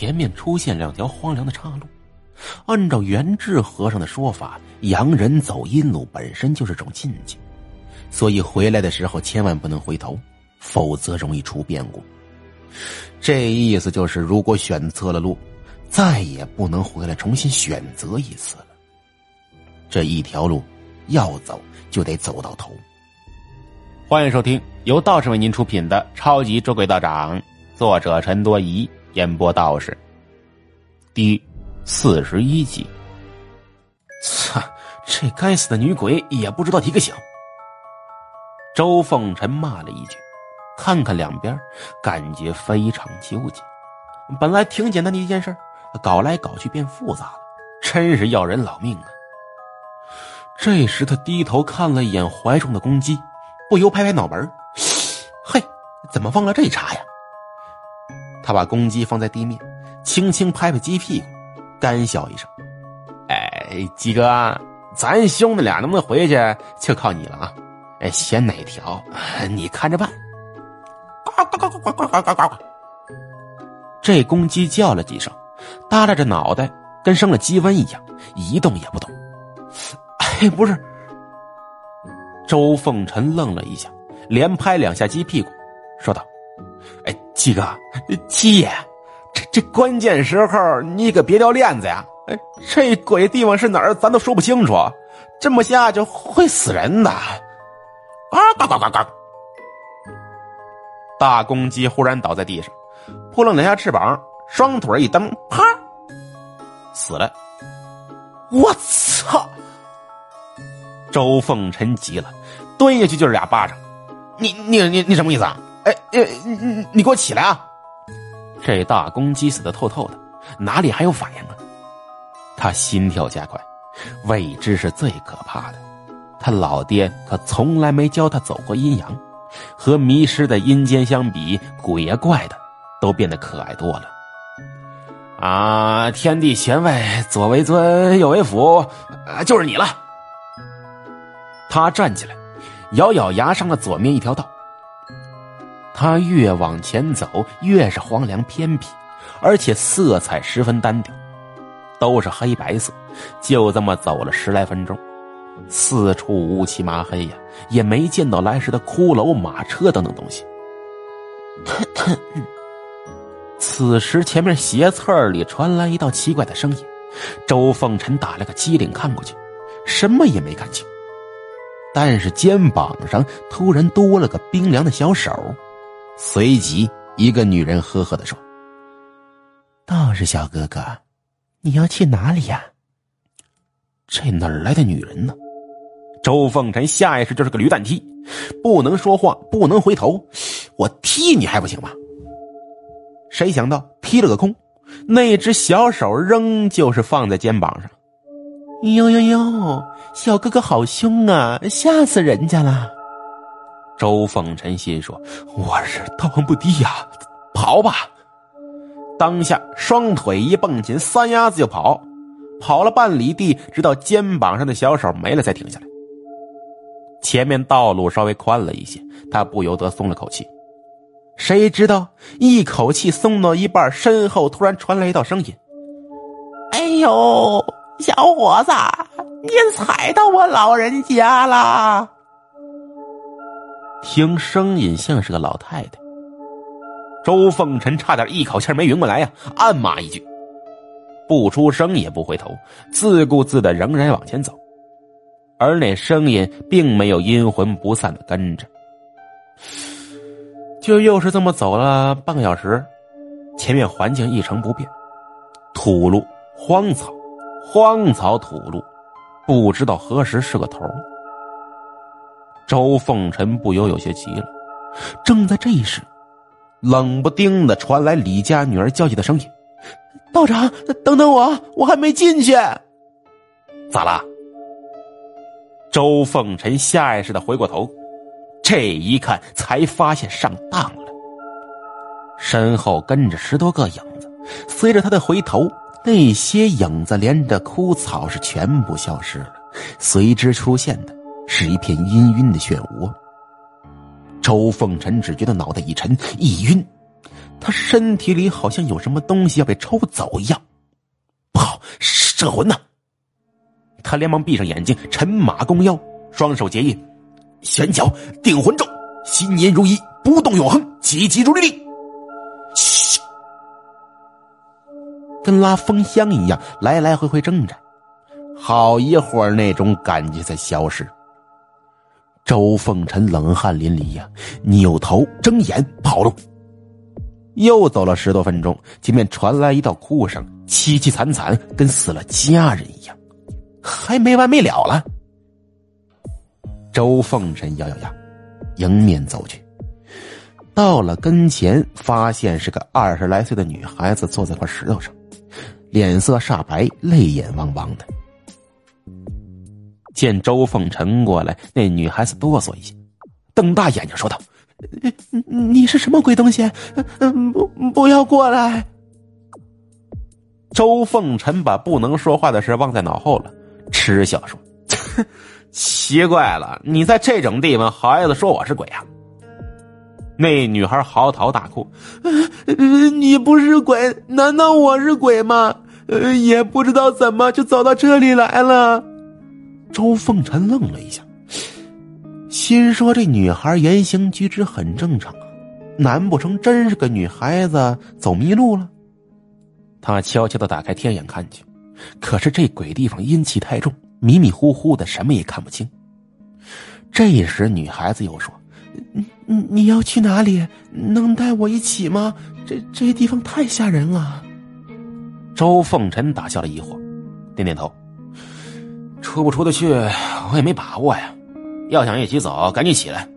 前面出现两条荒凉的岔路。按照元智和尚的说法，洋人走阴路本身就是种禁忌，所以回来的时候千万不能回头，否则容易出变故。这意思就是，如果选错了路，再也不能回来重新选择一次了。这一条路要走，就得走到头。欢迎收听由道士为您出品的《超级捉鬼道长》，作者陈多疑，演播道士。第四十一集。操！这该死的女鬼也不知道提个醒。周凤臣骂了一句。看看两边，感觉非常纠结。本来挺简单的一件事，搞来搞去变复杂了，真是要人老命啊！这时他低头看了一眼怀中的公鸡，不由拍拍脑门 嘿，怎么忘了这茬呀？”他把公鸡放在地面，轻轻拍拍鸡屁股，干笑一声：“哎，鸡哥，咱兄弟俩能不能回去，就靠你了啊！哎，选哪条，你看着办。”呱呱呱呱呱呱呱呱！这公鸡叫了几声，耷拉着脑袋，跟生了鸡瘟一样，一动也不动。哎，不是。周凤臣愣了一下，连拍两下鸡屁股，说道：“哎，鸡哥，鸡爷，这这关键时候你可别掉链子呀！哎，这鬼地方是哪儿，咱都说不清楚，这么下去会死人的。”啊，呱呱呱呱！大公鸡忽然倒在地上，扑棱两下翅膀，双腿一蹬，啪，死了。我操！周凤臣急了，蹲下去就是俩巴掌。你你你你什么意思啊？哎哎，你你你给我起来啊！这大公鸡死的透透的，哪里还有反应啊？他心跳加快，未知是最可怕的。他老爹可从来没教他走过阴阳。和迷失的阴间相比，鬼呀怪的都变得可爱多了。啊！天地玄位，左为尊，右为辅，就是你了。他站起来，咬咬牙，上了左面一条道。他越往前走，越是荒凉偏僻，而且色彩十分单调，都是黑白色。就这么走了十来分钟。四处乌漆麻黑呀，也没见到来时的骷髅、马车等等东西。此时，前面斜刺里传来一道奇怪的声音。周凤臣打了个机灵，看过去，什么也没看清。但是肩膀上突然多了个冰凉的小手，随即一个女人呵呵的说：“道士小哥哥，你要去哪里呀？”这哪儿来的女人呢？周凤臣下意识就是个驴蛋踢，不能说话，不能回头，我踢你还不行吗？谁想到踢了个空，那只小手仍旧是放在肩膀上。呦呦呦，小哥哥好凶啊，吓死人家了！周凤臣心说：“我是道行不低呀，跑吧！”当下双腿一蹦起，三丫子就跑，跑了半里地，直到肩膀上的小手没了，才停下来。前面道路稍微宽了一些，他不由得松了口气。谁知道一口气松到一半，身后突然传来一道声音：“哎呦，小伙子，你踩到我老人家了！”听声音像是个老太太。周凤臣差点一口气没匀过来呀，暗骂一句，不出声也不回头，自顾自的仍然往前走。而那声音并没有阴魂不散的跟着，就又是这么走了半个小时，前面环境一成不变，土路、荒草、荒草、土路，不知道何时是个头。周凤臣不由有些急了。正在这时，冷不丁的传来李家女儿焦急的声音：“道长，等等我，我还没进去。”咋了？周凤臣下意识的回过头，这一看才发现上当了。身后跟着十多个影子，随着他的回头，那些影子连着枯草是全部消失了，随之出现的是一片氤氲的漩涡。周凤臣只觉得脑袋一沉一晕，他身体里好像有什么东西要被抽走一样。不好，摄魂呢！他连忙闭上眼睛，沉马弓腰，双手结印，旋脚定魂咒，心念如一，不动永恒，急急如律令。跟拉风箱一样，来来回回挣扎。好一会儿，那种感觉才消失。周凤臣冷汗淋漓呀，扭头睁眼跑路。又走了十多分钟，前面传来一道哭声，凄凄惨惨，跟死了家人一样，还没完没了了。周凤臣咬咬牙，迎面走去，到了跟前，发现是个二十来岁的女孩子坐在块石头上，脸色煞白，泪眼汪汪的。见周凤臣过来，那女孩子哆嗦一下，瞪大眼睛说道。你是什么鬼东西？不，不要过来！周凤臣把不能说话的事忘在脑后了，嗤笑说：“奇怪了，你在这种地方，好意思说我是鬼啊？”那女孩嚎啕大哭：“你不是鬼，难道我是鬼吗？呃也不知道怎么就走到这里来了。”周凤臣愣了一下。心说：“这女孩言行举止很正常啊，难不成真是个女孩子走迷路了？”他悄悄的打开天眼看去，可是这鬼地方阴气太重，迷迷糊糊的，什么也看不清。这时，女孩子又说：“你你要去哪里？能带我一起吗？这这地方太吓人了。”周凤臣打消了疑惑，点点头：“出不出得去，我也没把握呀。”要想一起走，赶紧起来。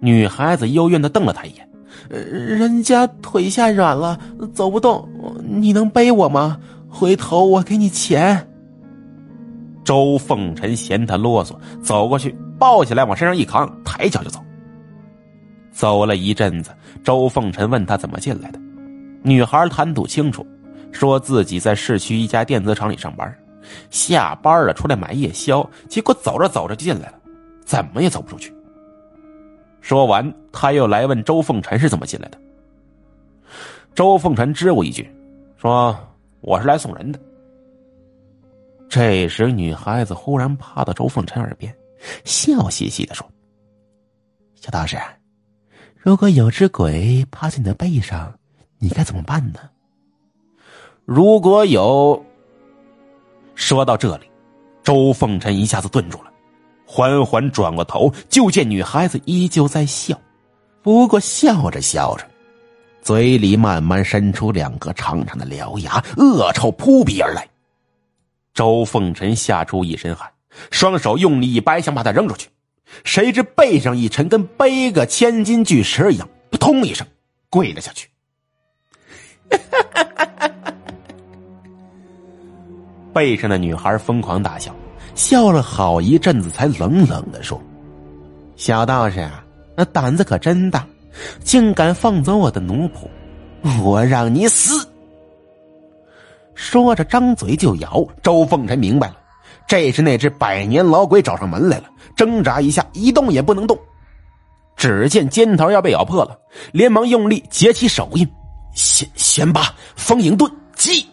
女孩子幽怨的瞪了他一眼，人家腿下软了，走不动，你能背我吗？回头我给你钱。周凤臣嫌他啰嗦，走过去抱起来往身上一扛，抬脚就走。走了一阵子，周凤臣问他怎么进来的，女孩谈吐清楚，说自己在市区一家电子厂里上班。下班了，出来买夜宵，结果走着走着就进来了，怎么也走不出去。说完，他又来问周凤臣是怎么进来的。周凤臣支吾一句，说：“我是来送人的。”这时，女孩子忽然趴到周凤臣耳边，笑嘻嘻的说：“小道士，如果有只鬼趴在你的背上，你该怎么办呢？”如果有。说到这里，周凤臣一下子顿住了，缓缓转过头，就见女孩子依旧在笑，不过笑着笑着，嘴里慢慢伸出两颗长长的獠牙，恶臭扑鼻而来。周凤臣吓出一身汗，双手用力一掰，想把他扔出去，谁知背上一沉，跟背个千斤巨石一样，扑通一声跪了下去。哈哈哈哈背上的女孩疯狂大笑，笑了好一阵子，才冷冷的说：“小道士啊，那胆子可真大，竟敢放走我的奴仆，我让你死！”说着，张嘴就咬。周凤臣明白了，这是那只百年老鬼找上门来了，挣扎一下，一动也不能动。只见尖头要被咬破了，连忙用力结起手印，先先把风影遁击。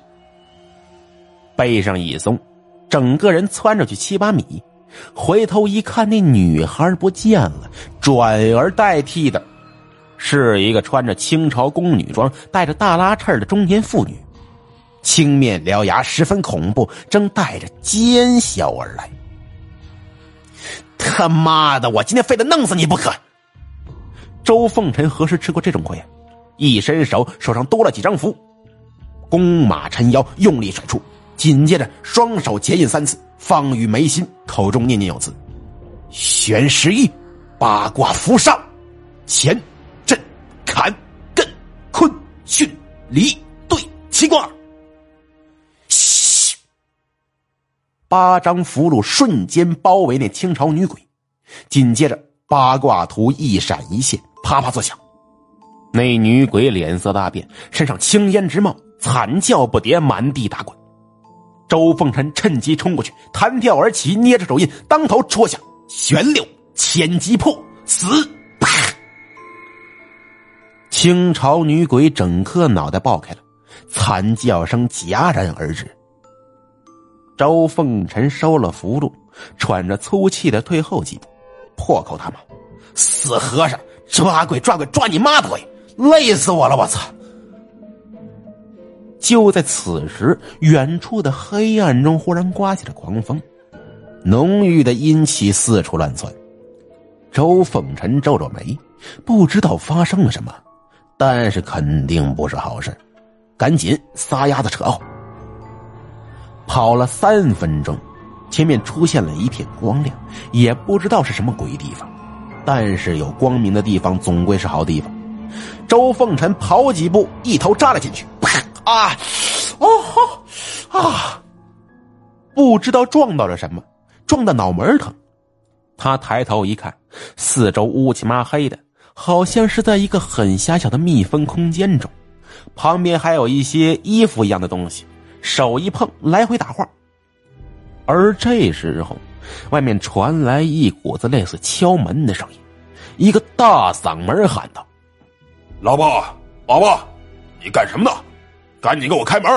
背上一松，整个人窜出去七八米，回头一看，那女孩不见了，转而代替的，是一个穿着清朝宫女装、带着大拉翅的中年妇女，青面獠牙，十分恐怖，正带着奸笑而来。他妈的，我今天非得弄死你不可！周凤臣何时吃过这种亏？一伸手，手上多了几张符，弓马撑腰，用力甩出。紧接着，双手结印三次，放于眉心，口中念念有词：“玄十一，八卦符上，乾、震、坎、艮、坤、巽、离、兑七卦。”嘘，八张符箓瞬间包围那清朝女鬼，紧接着八卦图一闪一现，啪啪作响。那女鬼脸色大变，身上青烟直冒，惨叫不迭，满地打滚。周凤臣趁机冲过去，弹跳而起，捏着手印，当头戳下，旋六千击破，死！啪！清朝女鬼整颗脑袋爆开了，惨叫声戛然而止。周凤臣收了符箓，喘着粗气的退后几步，破口大骂：“死和尚，抓鬼抓鬼抓你妈的鬼！累死我了！我操！”就在此时，远处的黑暗中忽然刮起了狂风，浓郁的阴气四处乱窜。周凤臣皱皱眉，不知道发生了什么，但是肯定不是好事，赶紧撒丫子扯。跑了三分钟，前面出现了一片光亮，也不知道是什么鬼地方，但是有光明的地方总归是好地方。周凤臣跑几步，一头扎了进去，啪啊！哦啊！不知道撞到了什么，撞的脑门疼。他抬头一看，四周乌漆麻黑的，好像是在一个很狭小的密封空间中，旁边还有一些衣服一样的东西，手一碰来回打晃。而这时候，外面传来一股子类似敲门的声音，一个大嗓门喊道：“老婆，宝宝，你干什么呢？赶紧给我开门！”